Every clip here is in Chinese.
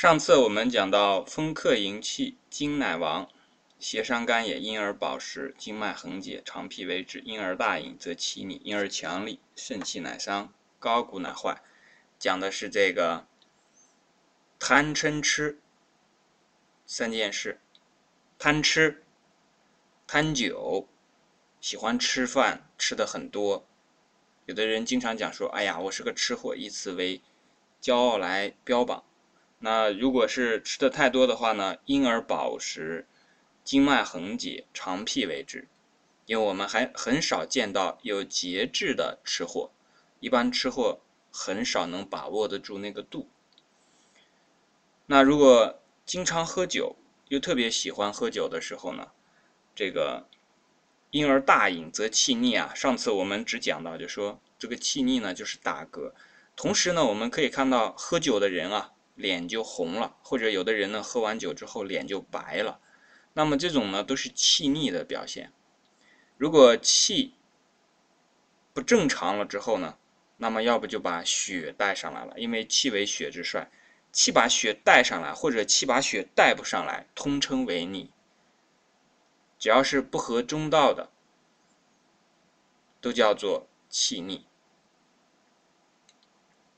上次我们讲到风克营气，精乃亡，邪伤肝也，因而保食，经脉横结，肠脾为止，因而大饮则气逆，因而强力，肾气乃伤，高骨乃坏。讲的是这个贪嗔痴三件事，贪吃、贪酒，喜欢吃饭，吃的很多。有的人经常讲说：“哎呀，我是个吃货”，以此为骄傲来标榜。那如果是吃的太多的话呢？因而饱食，经脉横结，肠脾为之。因为我们还很少见到有节制的吃货，一般吃货很少能把握得住那个度。那如果经常喝酒，又特别喜欢喝酒的时候呢？这个因而大饮则气逆啊。上次我们只讲到，就说这个气逆呢，就是打嗝。同时呢，我们可以看到喝酒的人啊。脸就红了，或者有的人呢，喝完酒之后脸就白了，那么这种呢都是气逆的表现。如果气不正常了之后呢，那么要不就把血带上来了，因为气为血之帅，气把血带上来，或者气把血带不上来，通称为逆。只要是不合中道的，都叫做气逆。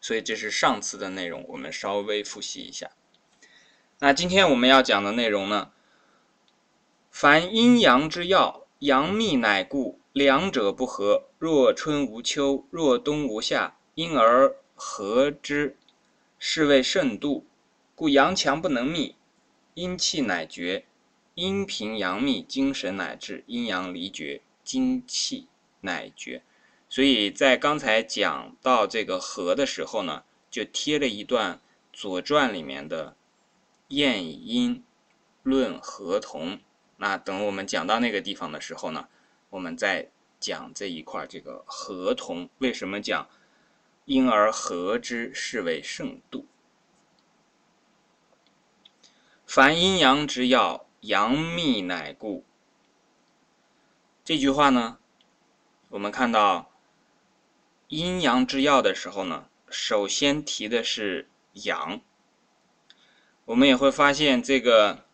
所以这是上次的内容，我们稍微复习一下。那今天我们要讲的内容呢，凡阴阳之要，阳秘乃固，两者不和，若春无秋，若冬无夏，因而和之，是谓肾度。故阳强不能密，阴气乃绝；阴平阳密，精神乃至；阴阳离绝，精气乃绝。所以在刚才讲到这个和的时候呢，就贴了一段《左传》里面的《晏阴论合同》。那等我们讲到那个地方的时候呢，我们再讲这一块这个合同为什么讲因而和之，是为圣度。凡阴阳之要，阳秘乃固。这句话呢，我们看到。阴阳之要的时候呢，首先提的是阳。我们也会发现，这个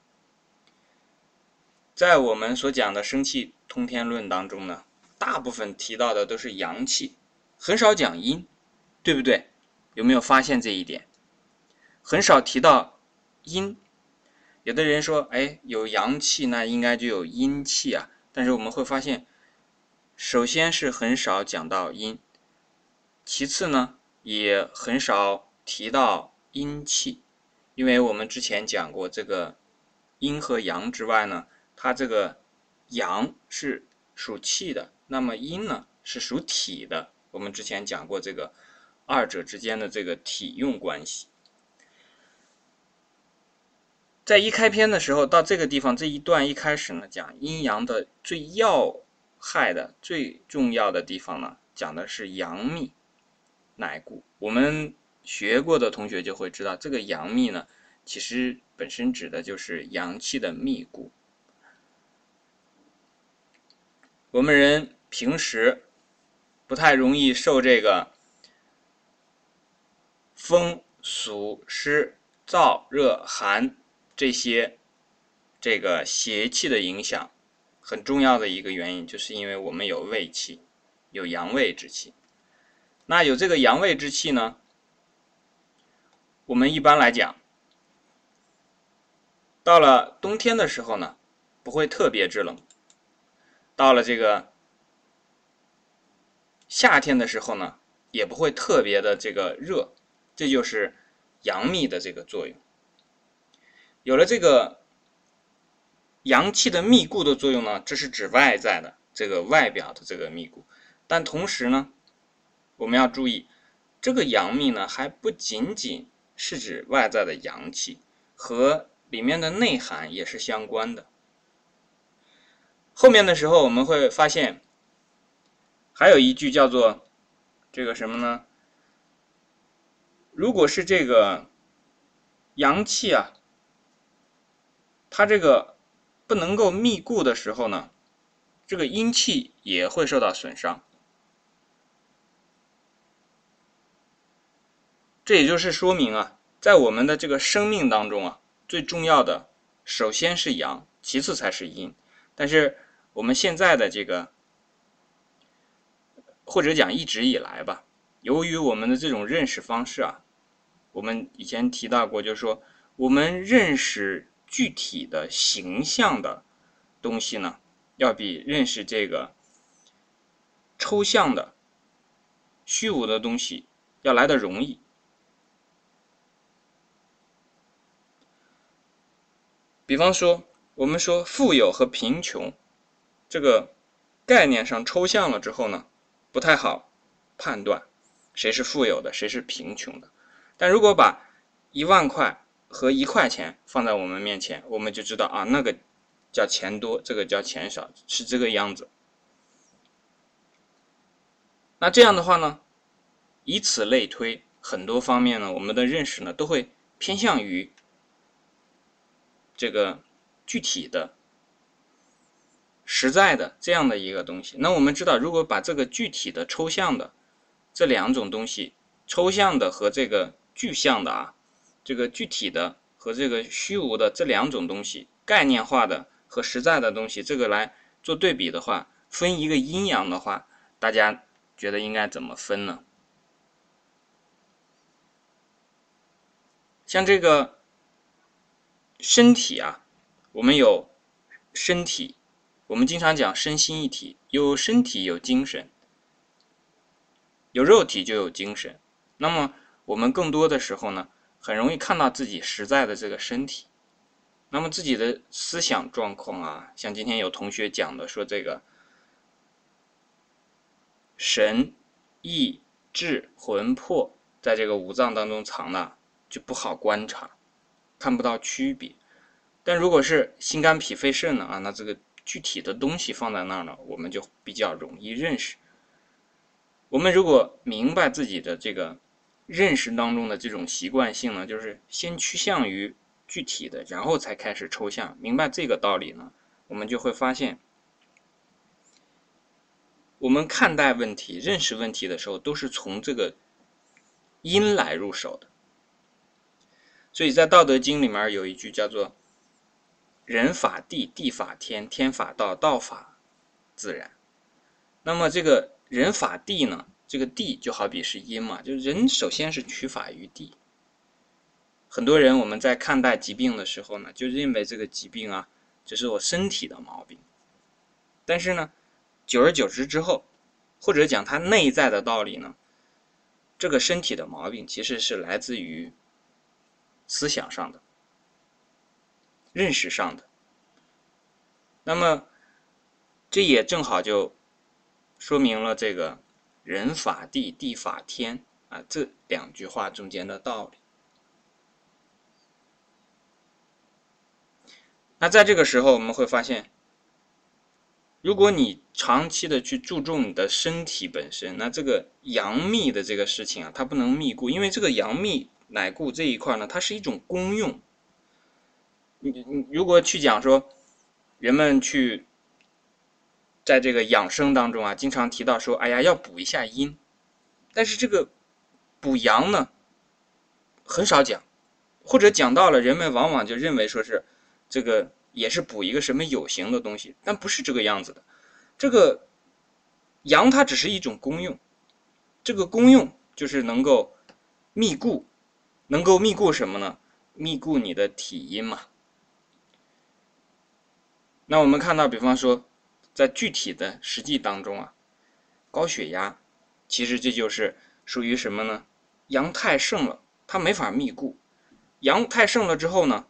在我们所讲的生气通天论当中呢，大部分提到的都是阳气，很少讲阴，对不对？有没有发现这一点？很少提到阴。有的人说，哎，有阳气，那应该就有阴气啊。但是我们会发现，首先是很少讲到阴。其次呢，也很少提到阴气，因为我们之前讲过，这个阴和阳之外呢，它这个阳是属气的，那么阴呢是属体的。我们之前讲过这个二者之间的这个体用关系。在一开篇的时候，到这个地方这一段一开始呢，讲阴阳的最要害的最重要的地方呢，讲的是阳秘。乃固，我们学过的同学就会知道，这个阳秘呢，其实本身指的就是阳气的密固。我们人平时不太容易受这个风、暑、湿、燥、热、寒这些这个邪气的影响，很重要的一个原因，就是因为我们有胃气，有阳胃之气。那有这个阳胃之气呢？我们一般来讲，到了冬天的时候呢，不会特别制冷；到了这个夏天的时候呢，也不会特别的这个热。这就是阳秘的这个作用。有了这个阳气的密固的作用呢，这是指外在的这个外表的这个密固，但同时呢。我们要注意，这个阳秘呢，还不仅仅是指外在的阳气，和里面的内涵也是相关的。后面的时候我们会发现，还有一句叫做这个什么呢？如果是这个阳气啊，它这个不能够密固的时候呢，这个阴气也会受到损伤。这也就是说明啊，在我们的这个生命当中啊，最重要的首先是阳，其次才是阴。但是我们现在的这个，或者讲一直以来吧，由于我们的这种认识方式啊，我们以前提到过，就是说我们认识具体的形象的东西呢，要比认识这个抽象的、虚无的东西要来的容易。比方说。我们说富有和贫穷，这个概念上抽象了之后呢，不太好判断谁是富有的，谁是贫穷的。但如果把一万块和一块钱放在我们面前，我们就知道啊，那个叫钱多，这个叫钱少，是这个样子。那这样的话呢，以此类推，很多方面呢，我们的认识呢都会偏向于这个。具体的、实在的这样的一个东西，那我们知道，如果把这个具体的、抽象的这两种东西，抽象的和这个具象的啊，这个具体的和这个虚无的这两种东西，概念化的和实在的东西，这个来做对比的话，分一个阴阳的话，大家觉得应该怎么分呢？像这个身体啊。我们有身体，我们经常讲身心一体，有身体有精神，有肉体就有精神。那么我们更多的时候呢，很容易看到自己实在的这个身体，那么自己的思想状况啊，像今天有同学讲的说这个神、意、志、魂魄在这个五脏当中藏的就不好观察，看不到区别。但如果是心肝脾肺肾呢啊，那这个具体的东西放在那儿呢，我们就比较容易认识。我们如果明白自己的这个认识当中的这种习惯性呢，就是先趋向于具体的，然后才开始抽象。明白这个道理呢，我们就会发现，我们看待问题、认识问题的时候，都是从这个因来入手的。所以在《道德经》里面有一句叫做。人法地，地法天，天法道，道法自然。那么这个人法地呢？这个地就好比是因嘛，就是人首先是取法于地。很多人我们在看待疾病的时候呢，就认为这个疾病啊，只是我身体的毛病。但是呢，久而久之之后，或者讲它内在的道理呢，这个身体的毛病其实是来自于思想上的。认识上的，那么这也正好就说明了这个“人法地，地法天”啊这两句话中间的道理。那在这个时候，我们会发现，如果你长期的去注重你的身体本身，那这个阳秘的这个事情啊，它不能密固，因为这个阳秘乃固这一块呢，它是一种功用。你你如果去讲说，人们去在这个养生当中啊，经常提到说，哎呀，要补一下阴，但是这个补阳呢，很少讲，或者讲到了，人们往往就认为说是这个也是补一个什么有形的东西，但不是这个样子的。这个阳它只是一种功用，这个功用就是能够密固，能够密固什么呢？密固你的体阴嘛。那我们看到，比方说，在具体的实际当中啊，高血压，其实这就是属于什么呢？阳太盛了，它没法密固。阳太盛了之后呢，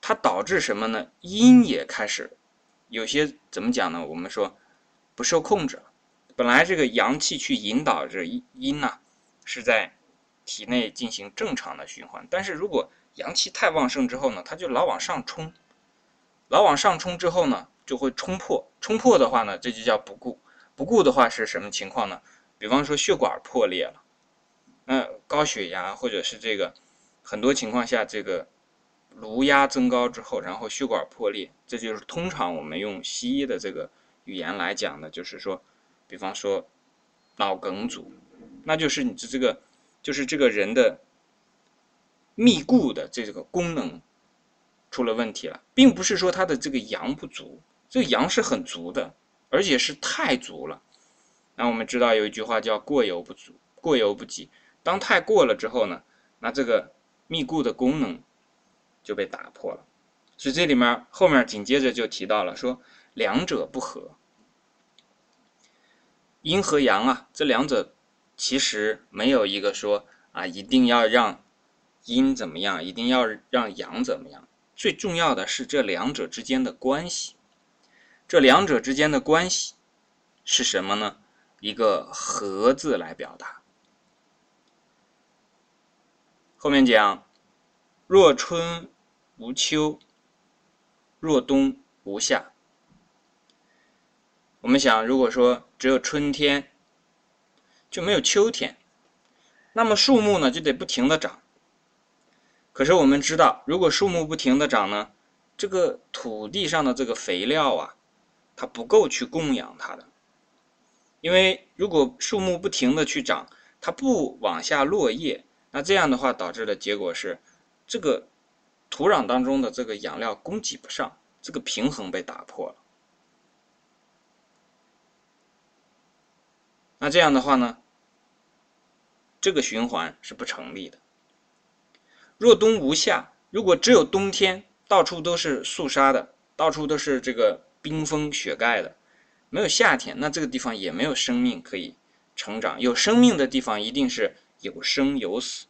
它导致什么呢？阴也开始有些怎么讲呢？我们说不受控制了。本来这个阳气去引导着阴呐，是在体内进行正常的循环，但是如果阳气太旺盛之后呢，它就老往上冲。老往上冲之后呢，就会冲破。冲破的话呢，这就叫不固。不固的话是什么情况呢？比方说血管破裂了，那高血压或者是这个很多情况下这个颅压增高之后，然后血管破裂，这就是通常我们用西医的这个语言来讲的，就是说，比方说脑梗阻，那就是你的这个就是这个人的密固的这个功能出了问题了，并不是说他的这个阳不足，这个阳是很足的，而且是太足了。那我们知道有一句话叫“过犹不足，过犹不及”。当太过了之后呢，那这个密固的功能就被打破了。所以这里面后面紧接着就提到了说，两者不合，阴和阳啊，这两者其实没有一个说啊，一定要让阴怎么样，一定要让阳怎么样。最重要的是这两者之间的关系。这两者之间的关系是什么呢？一个“和”字来表达。后面讲，若春无秋。若冬无夏，我们想，如果说只有春天，就没有秋天，那么树木呢就得不停的长。可是我们知道，如果树木不停的长呢，这个土地上的这个肥料啊，它不够去供养它的。因为如果树木不停的去长，它不往下落叶，那这样的话导致的结果是，这个。土壤当中的这个养料供给不上，这个平衡被打破了。那这样的话呢，这个循环是不成立的。若冬无夏，如果只有冬天，到处都是肃杀的，到处都是这个冰封雪盖的，没有夏天，那这个地方也没有生命可以成长。有生命的地方一定是有生有死。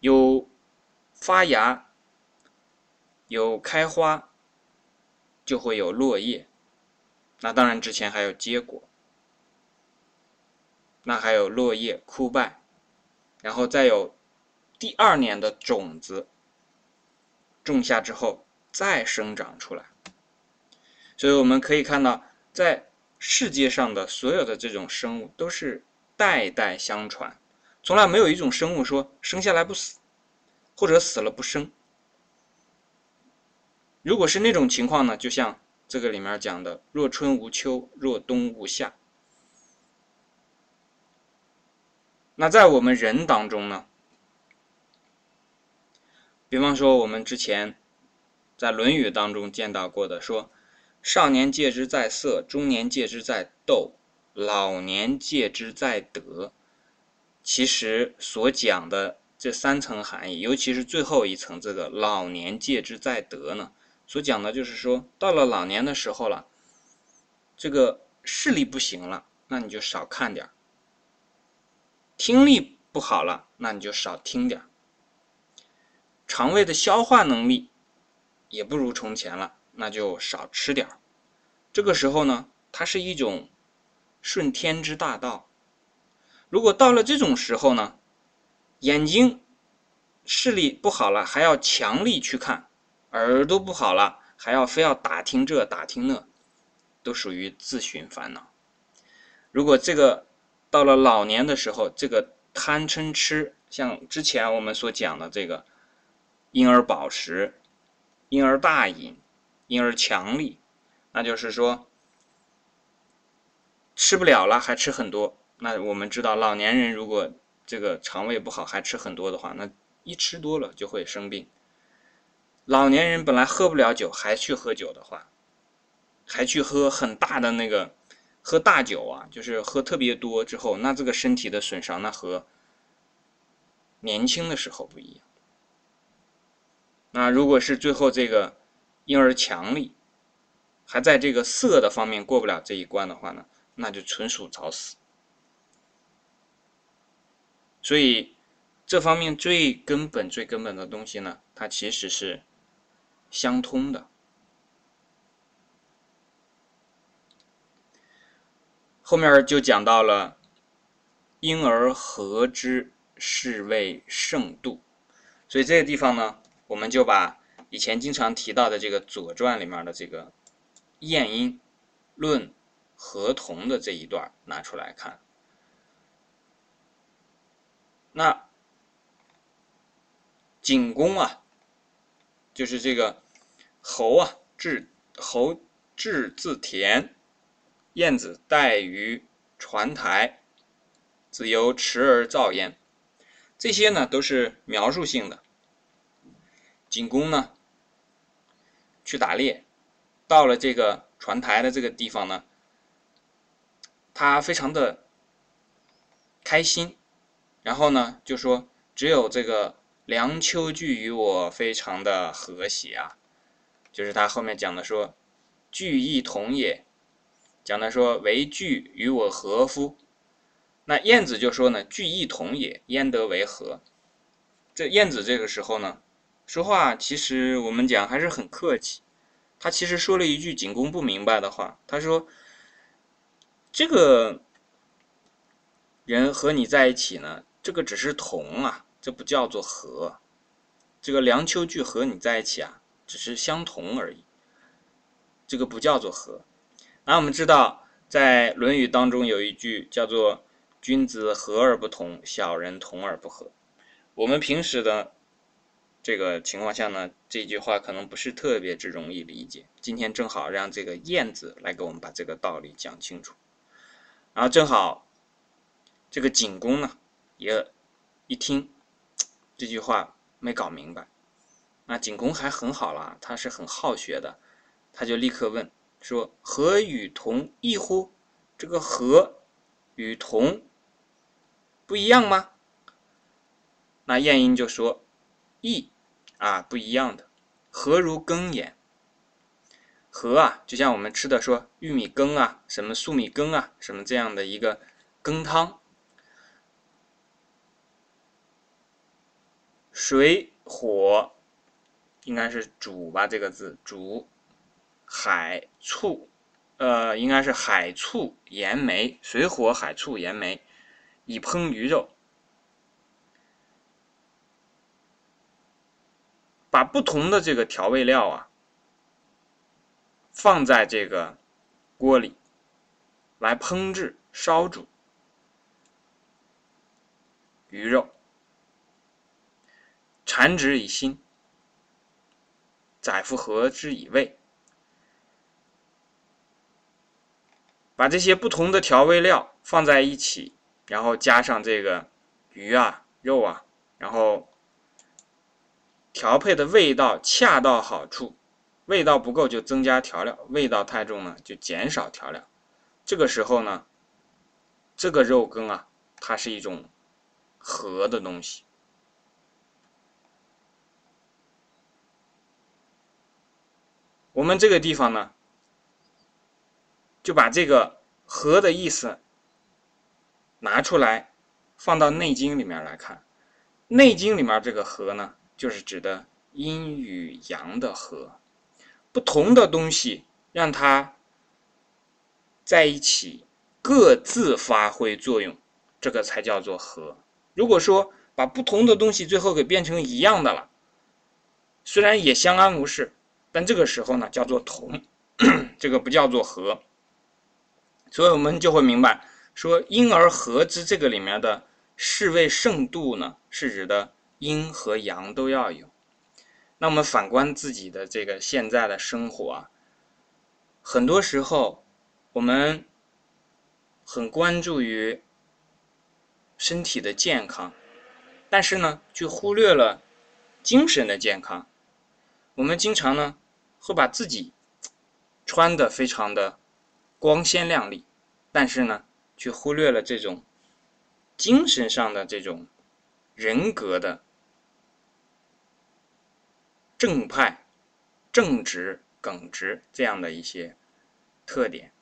有发芽，有开花，就会有落叶。那当然之前还有结果，那还有落叶枯败，然后再有第二年的种子种下之后再生长出来。所以我们可以看到，在世界上的所有的这种生物都是代代相传。从来没有一种生物说生下来不死，或者死了不生。如果是那种情况呢，就像这个里面讲的“若春无秋，若冬无夏”。那在我们人当中呢，比方说我们之前在《论语》当中见到过的，说“少年戒之在色，中年戒之在斗，老年戒之在德”。其实所讲的这三层含义，尤其是最后一层这个“老年戒之在德”呢，所讲的就是说，到了老年的时候了，这个视力不行了，那你就少看点儿；听力不好了，那你就少听点儿；肠胃的消化能力也不如从前了，那就少吃点儿。这个时候呢，它是一种顺天之大道。如果到了这种时候呢，眼睛视力不好了，还要强力去看；耳朵不好了，还要非要打听这打听那，都属于自寻烦恼。如果这个到了老年的时候，这个贪嗔痴，像之前我们所讲的这个婴儿饱食、婴儿大饮、婴儿强力，那就是说吃不了了，还吃很多。那我们知道，老年人如果这个肠胃不好，还吃很多的话，那一吃多了就会生病。老年人本来喝不了酒，还去喝酒的话，还去喝很大的那个喝大酒啊，就是喝特别多之后，那这个身体的损伤，那和年轻的时候不一样。那如果是最后这个婴儿强力，还在这个色的方面过不了这一关的话呢，那就纯属找死。所以，这方面最根本、最根本的东西呢，它其实是相通的。后面就讲到了“婴儿和之，是谓圣度”。所以这个地方呢，我们就把以前经常提到的这个《左传》里面的这个晏婴论合同的这一段拿出来看。那景公啊，就是这个侯啊，至侯至自田，晏子待于船台，子由持而造焉。这些呢都是描述性的。景公呢去打猎，到了这个船台的这个地方呢，他非常的开心，然后呢就说只有这个梁丘据与我非常的和谐啊，就是他后面讲的说据亦同也，讲的说为具与我和夫。那晏子就说呢：“聚亦同也，焉得为和？”这晏子这个时候呢，说话其实我们讲还是很客气。他其实说了一句景公不明白的话，他说：“这个人和你在一起呢，这个只是同啊，这不叫做和。这个梁丘据和你在一起啊，只是相同而已，这个不叫做和。”那我们知道，在《论语》当中有一句叫做。君子和而不同，小人同而不和。我们平时的这个情况下呢，这句话可能不是特别之容易理解。今天正好让这个晏子来给我们把这个道理讲清楚。然后正好这个景公呢，也一听这句话没搞明白。那景公还很好啦，他是很好学的，他就立刻问说：“和与同异乎？”这个和与同。不一样吗？那晏婴就说：“异啊，不一样的。和如羹也。和啊，就像我们吃的说玉米羹啊，什么粟米羹啊，什么这样的一个羹汤。水火应该是煮吧，这个字煮。海醋，呃，应该是海醋盐梅。水火海醋盐梅。”以烹鱼肉，把不同的这个调味料啊，放在这个锅里来烹制、烧煮鱼肉，产之以心，载夫和之以味，把这些不同的调味料放在一起。然后加上这个鱼啊、肉啊，然后调配的味道恰到好处，味道不够就增加调料，味道太重呢就减少调料。这个时候呢，这个肉羹啊，它是一种和的东西。我们这个地方呢，就把这个和的意思。拿出来，放到《内经》里面来看，《内经》里面这个和呢，就是指的阴与阳的和，不同的东西让它在一起，各自发挥作用，这个才叫做和。如果说把不同的东西最后给变成一样的了，虽然也相安无事，但这个时候呢，叫做同，这个不叫做和。所以我们就会明白。说阴而和之，这个里面的侍卫圣度呢，是指的阴和阳都要有。那我们反观自己的这个现在的生活啊，很多时候我们很关注于身体的健康，但是呢，却忽略了精神的健康。我们经常呢，会把自己穿的非常的光鲜亮丽，但是呢，却忽略了这种精神上的这种人格的正派、正直、耿直这样的一些特点。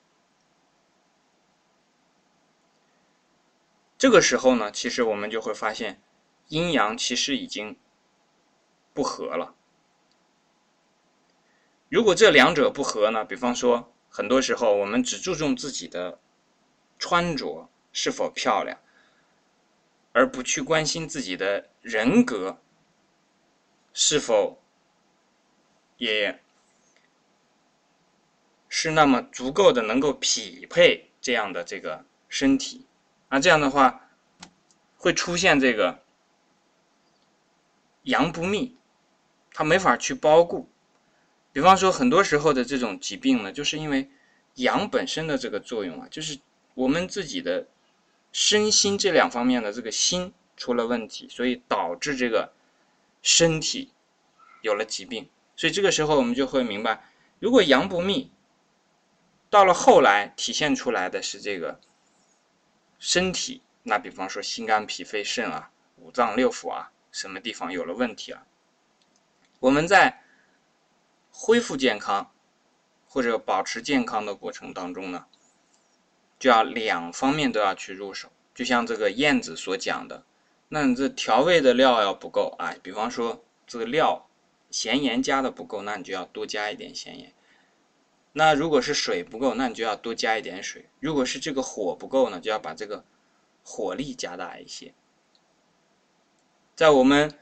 这个时候呢，其实我们就会发现，阴阳其实已经不和了。如果这两者不和呢，比方说，很多时候我们只注重自己的。穿着是否漂亮，而不去关心自己的人格是否也是那么足够的能够匹配这样的这个身体，那这样的话会出现这个阳不密，它没法去包固。比方说，很多时候的这种疾病呢，就是因为阳本身的这个作用啊，就是。我们自己的身心这两方面的这个心出了问题，所以导致这个身体有了疾病。所以这个时候我们就会明白，如果阳不密，到了后来体现出来的是这个身体，那比方说心肝脾肺肾啊、五脏六腑啊，什么地方有了问题啊，我们在恢复健康或者保持健康的过程当中呢，就要两方面都要去入手。就像这个燕子所讲的，那你这调味的料要不够啊，比方说这个料咸盐加的不够，那你就要多加一点咸盐。那如果是水不够，那你就要多加一点水。如果是这个火不够呢，就要把这个火力加大一些。在我们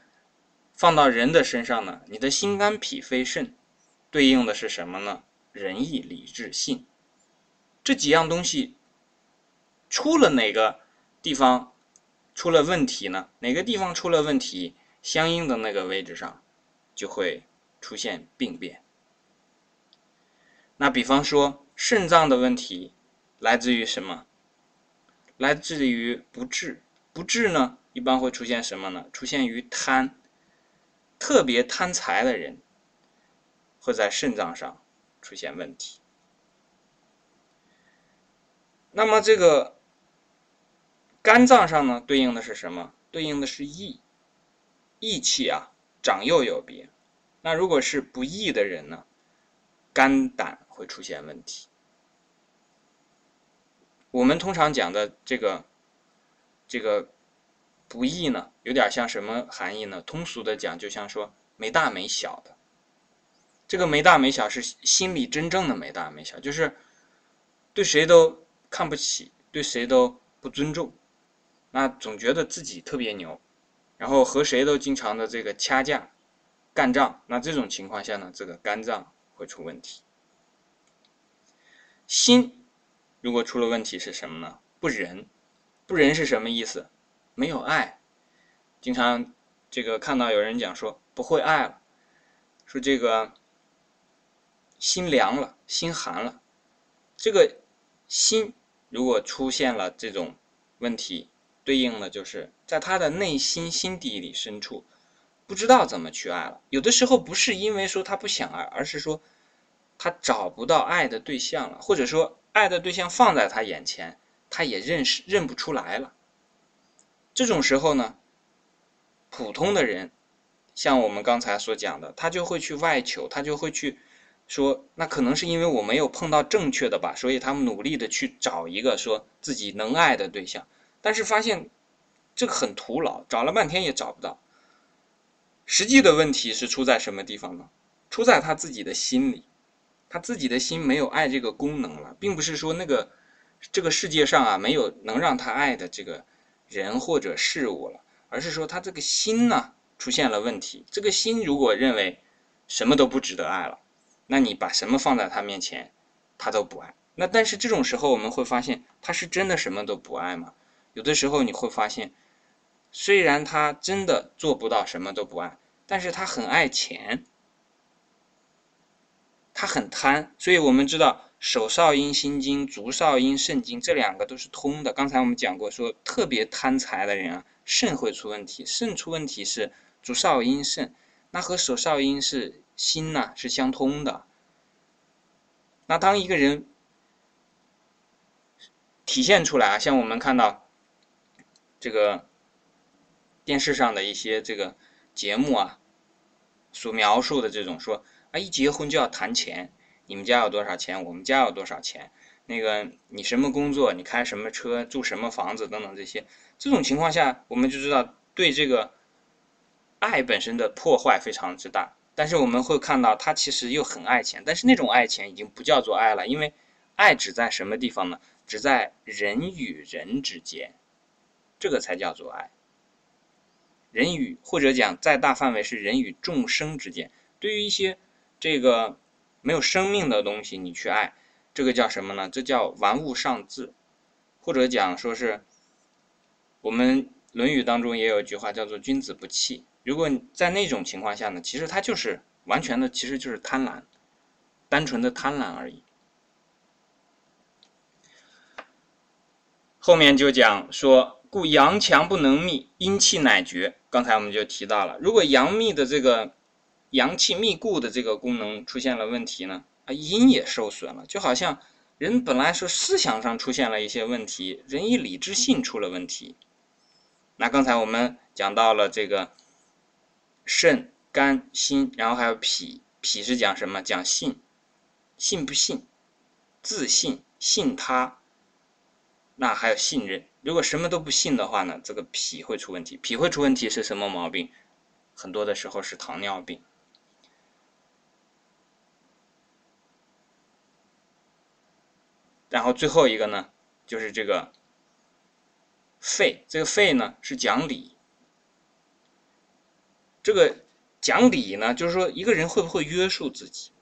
放到人的身上呢，你的心肝脾肺肾对应的是什么呢？仁义礼智信这几样东西出了哪个？地方出了问题呢？哪个地方出了问题，相应的那个位置上就会出现病变。那比方说肾脏的问题来自于什么？来自于不治。不治呢，一般会出现什么呢？出现于贪，特别贪财的人会在肾脏上出现问题。那么这个。肝脏上呢，对应的是什么？对应的是义，义气啊，长幼有别。那如果是不义的人呢，肝胆会出现问题。我们通常讲的这个这个不义呢，有点像什么含义呢？通俗的讲，就像说没大没小的。这个没大没小是心里真正的没大没小，就是对谁都看不起，对谁都不尊重。那总觉得自己特别牛，然后和谁都经常的这个掐架、干仗。那这种情况下呢，这个肝脏会出问题。心如果出了问题是什么呢？不仁，不仁是什么意思？没有爱。经常这个看到有人讲说不会爱了，说这个心凉了，心寒了。这个心如果出现了这种问题。对应的就是在他的内心心底里深处，不知道怎么去爱了。有的时候不是因为说他不想爱，而是说他找不到爱的对象了，或者说爱的对象放在他眼前，他也认识认不出来了。这种时候呢，普通的人，像我们刚才所讲的，他就会去外求，他就会去说，那可能是因为我没有碰到正确的吧，所以他们努力的去找一个说自己能爱的对象。但是发现这个很徒劳，找了半天也找不到。实际的问题是出在什么地方呢？出在他自己的心里，他自己的心没有爱这个功能了，并不是说那个这个世界上啊没有能让他爱的这个人或者事物了，而是说他这个心呢出现了问题。这个心如果认为什么都不值得爱了，那你把什么放在他面前，他都不爱。那但是这种时候我们会发现，他是真的什么都不爱吗？有的时候你会发现，虽然他真的做不到什么都不爱，但是他很爱钱，他很贪。所以我们知道手少阴心经、足少阴肾经这两个都是通的。刚才我们讲过，说特别贪财的人啊，肾会出问题。肾出问题是足少阴肾，那和手少阴是心呢是相通的。那当一个人体现出来啊，像我们看到。这个电视上的一些这个节目啊，所描述的这种说啊，一结婚就要谈钱，你们家有多少钱，我们家有多少钱，那个你什么工作，你开什么车，住什么房子等等这些，这种情况下，我们就知道对这个爱本身的破坏非常之大。但是我们会看到他其实又很爱钱，但是那种爱钱已经不叫做爱了，因为爱只在什么地方呢？只在人与人之间。这个才叫做爱。人与或者讲再大范围是人与众生之间，对于一些这个没有生命的东西，你去爱，这个叫什么呢？这叫玩物丧志，或者讲说是我们《论语》当中也有一句话叫做“君子不器”。如果在那种情况下呢，其实他就是完全的，其实就是贪婪，单纯的贪婪而已。后面就讲说。故阳强不能密，阴气乃绝。刚才我们就提到了，如果阳密的这个阳气密固的这个功能出现了问题呢，啊，阴也受损了。就好像人本来是思想上出现了一些问题，人一理智性出了问题。那刚才我们讲到了这个肾、肝、心，然后还有脾，脾是讲什么？讲信，信不信？自信、信他，那还有信任。如果什么都不信的话呢，这个脾会出问题。脾会出问题是什么毛病？很多的时候是糖尿病。然后最后一个呢，就是这个肺。这个肺呢是讲理。这个讲理呢，就是说一个人会不会约束自己，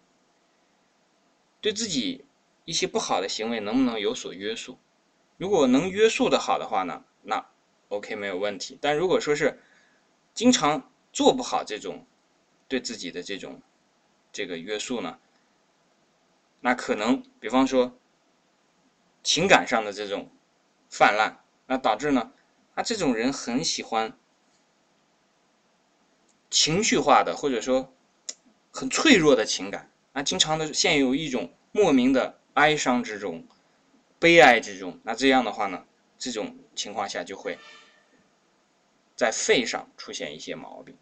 对自己一些不好的行为能不能有所约束？如果能约束的好的话呢，那 OK 没有问题。但如果说是经常做不好这种对自己的这种这个约束呢，那可能比方说情感上的这种泛滥，那导致呢，他这种人很喜欢情绪化的或者说很脆弱的情感，啊，经常的陷入一种莫名的哀伤之中。悲哀之中，那这样的话呢，这种情况下就会在肺上出现一些毛病。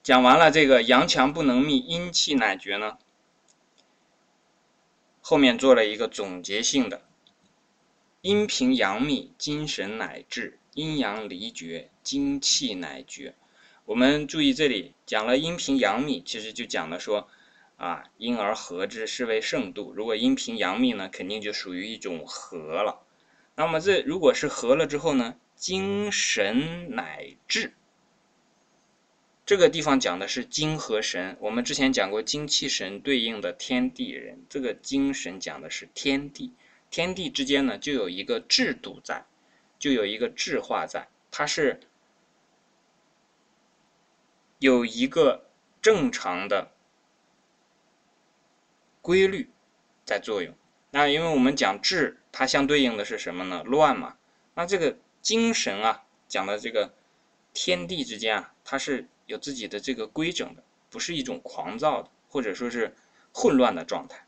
讲完了这个阳强不能密，阴气乃绝呢，后面做了一个总结性的：阴平阳密，精神乃至；阴阳离绝，精气乃绝。我们注意这里讲了阴平阳密，其实就讲了说。啊，因而和之，是为圣度。如果阴平阳密呢，肯定就属于一种和了。那么这如果是和了之后呢，精神乃至。这个地方讲的是精和神。我们之前讲过精气神对应的天地人，这个精神讲的是天地。天地之间呢，就有一个制度在，就有一个制化在，它是有一个正常的。规律在作用，那因为我们讲治，它相对应的是什么呢？乱嘛。那这个精神啊，讲的这个天地之间啊，它是有自己的这个规整的，不是一种狂躁的，或者说是混乱的状态。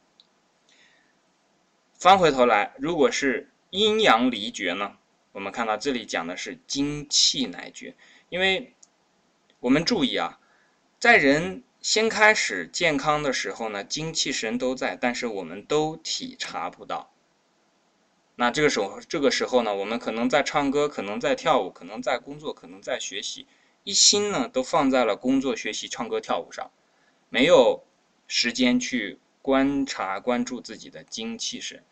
翻回头来，如果是阴阳离绝呢？我们看到这里讲的是精气乃绝，因为我们注意啊，在人。先开始健康的时候呢，精气神都在，但是我们都体察不到。那这个时候，这个时候呢，我们可能在唱歌，可能在跳舞，可能在工作，可能在学习，一心呢都放在了工作、学习、唱歌、跳舞上，没有时间去观察、关注自己的精气神。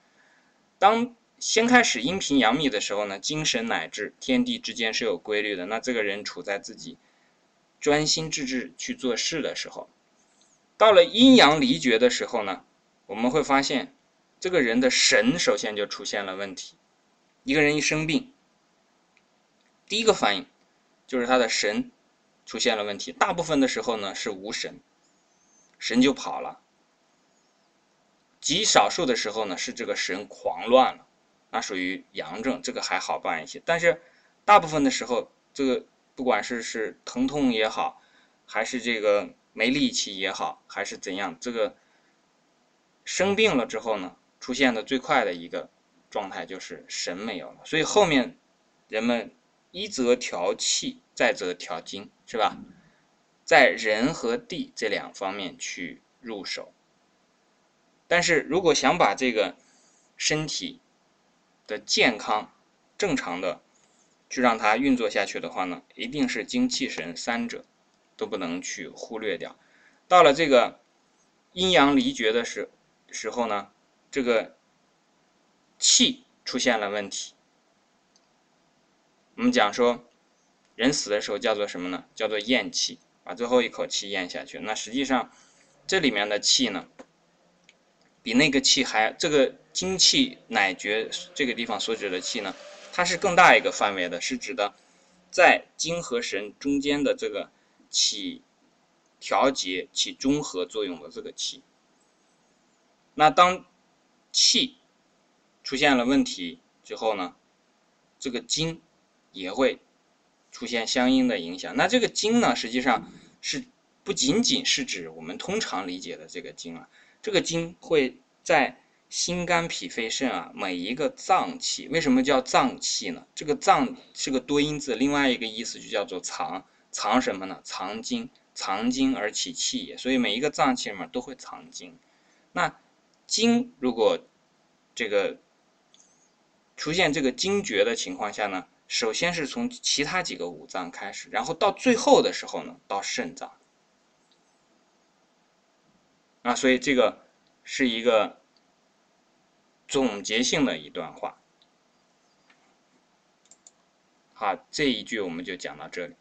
当先开始阴平阳密的时候呢，精神乃至天地之间是有规律的。那这个人处在自己。专心致志去做事的时候，到了阴阳离绝的时候呢，我们会发现，这个人的神首先就出现了问题。一个人一生病，第一个反应就是他的神出现了问题。大部分的时候呢是无神，神就跑了；极少数的时候呢是这个神狂乱了，那属于阳症，这个还好办一些。但是大部分的时候，这个。不管是是疼痛也好，还是这个没力气也好，还是怎样，这个生病了之后呢，出现的最快的一个状态就是神没有了。所以后面人们一则调气，再则调经，是吧？在人和地这两方面去入手。但是如果想把这个身体的健康正常的。去让它运作下去的话呢，一定是精气神三者都不能去忽略掉。到了这个阴阳离绝的时时候呢，这个气出现了问题。我们讲说，人死的时候叫做什么呢？叫做咽气，把最后一口气咽下去。那实际上这里面的气呢，比那个气还这个精气乃绝这个地方所指的气呢。它是更大一个范围的，是指的在精和神中间的这个起调节、起中和作用的这个气。那当气出现了问题之后呢，这个经也会出现相应的影响。那这个经呢，实际上是不仅仅是指我们通常理解的这个经啊，这个经会在心肝脾肺肾啊每一个脏器。为什么叫脏器呢？这个脏是个多音字，另外一个意思就叫做藏，藏什么呢？藏精，藏精而起气也。所以每一个脏器里面都会藏精。那精如果这个出现这个惊厥的情况下呢，首先是从其他几个五脏开始，然后到最后的时候呢，到肾脏。啊，所以这个是一个总结性的一段话。好，这一句我们就讲到这里。